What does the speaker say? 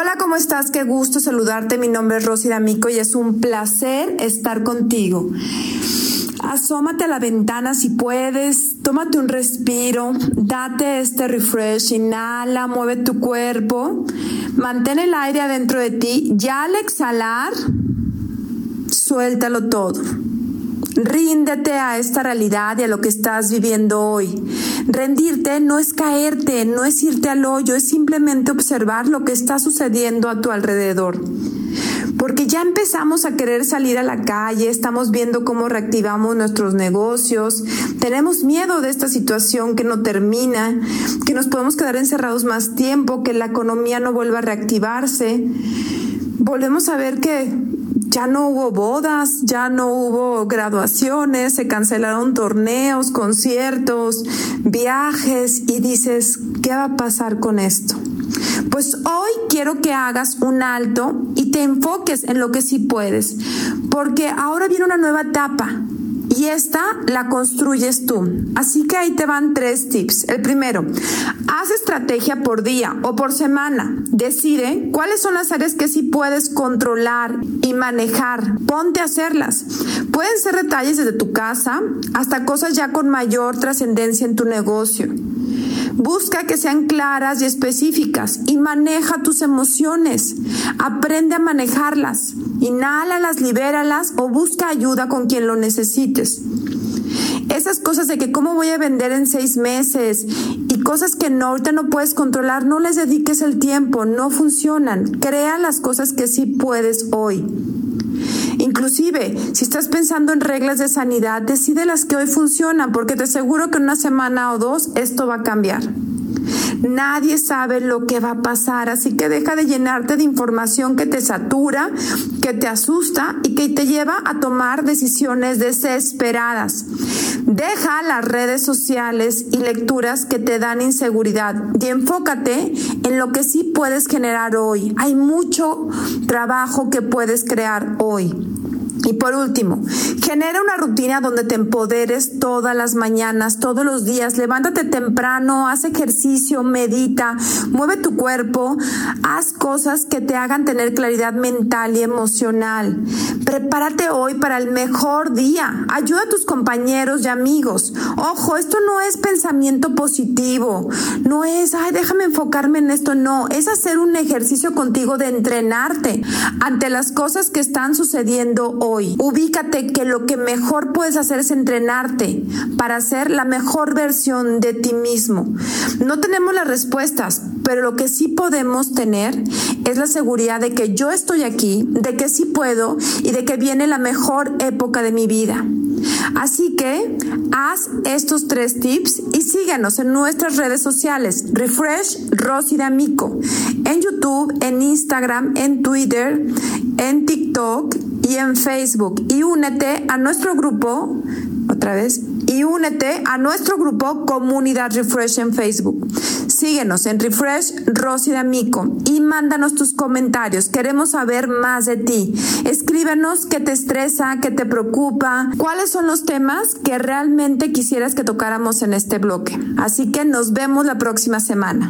Hola, ¿cómo estás? Qué gusto saludarte. Mi nombre es Rosy D'Amico y es un placer estar contigo. Asómate a la ventana si puedes, tómate un respiro, date este refresh, inhala, mueve tu cuerpo, mantén el aire adentro de ti. Ya al exhalar, suéltalo todo. Ríndete a esta realidad y a lo que estás viviendo hoy. Rendirte no es caerte, no es irte al hoyo, es simplemente observar lo que está sucediendo a tu alrededor. Porque ya empezamos a querer salir a la calle, estamos viendo cómo reactivamos nuestros negocios, tenemos miedo de esta situación que no termina, que nos podemos quedar encerrados más tiempo, que la economía no vuelva a reactivarse. Volvemos a ver que ya no hubo bodas, ya no hubo graduaciones, se cancelaron torneos, conciertos, viajes y dices, ¿qué va a pasar con esto? Pues hoy quiero que hagas un alto y te enfoques en lo que sí puedes, porque ahora viene una nueva etapa y esta la construyes tú. Así que ahí te van tres tips. El primero, haz estrategia por día o por semana. Decide cuáles son las áreas que sí puedes controlar y manejar. Ponte a hacerlas. Pueden ser detalles desde tu casa hasta cosas ya con mayor trascendencia en tu negocio. Busca que sean claras y específicas y maneja tus emociones. Aprende a manejarlas. Inhálalas, libéralas o busca ayuda con quien lo necesites. Esas cosas de que cómo voy a vender en seis meses y cosas que no, ahorita no puedes controlar, no les dediques el tiempo, no funcionan. Crea las cosas que sí puedes hoy. Inclusive, si estás pensando en reglas de sanidad, decide las que hoy funcionan, porque te aseguro que en una semana o dos esto va a cambiar. Nadie sabe lo que va a pasar, así que deja de llenarte de información que te satura, que te asusta y que te lleva a tomar decisiones desesperadas. Deja las redes sociales y lecturas que te dan inseguridad y enfócate en lo que sí puedes generar hoy. Hay mucho trabajo que puedes crear hoy. Y por último, genera una rutina donde te empoderes todas las mañanas, todos los días. Levántate temprano, haz ejercicio, medita, mueve tu cuerpo, haz cosas que te hagan tener claridad mental y emocional. Prepárate hoy para el mejor día. Ayuda a tus compañeros y amigos. Ojo, esto no es pensamiento positivo. No es, ay, déjame enfocarme en esto. No, es hacer un ejercicio contigo de entrenarte ante las cosas que están sucediendo hoy hoy. Ubícate que lo que mejor puedes hacer es entrenarte para ser la mejor versión de ti mismo. No tenemos las respuestas, pero lo que sí podemos tener es la seguridad de que yo estoy aquí, de que sí puedo y de que viene la mejor época de mi vida. Así que haz estos tres tips y síguenos en nuestras redes sociales. Refresh Rosy D'Amico. En YouTube, en Instagram, en Twitter, en TikTok y en Facebook. Y únete a nuestro grupo, otra vez, y únete a nuestro grupo Comunidad Refresh en Facebook. Síguenos en Refresh Rosy D'Amico y mándanos tus comentarios. Queremos saber más de ti. Escríbenos qué te estresa, qué te preocupa, cuáles son los temas que realmente quisieras que tocáramos en este bloque. Así que nos vemos la próxima semana.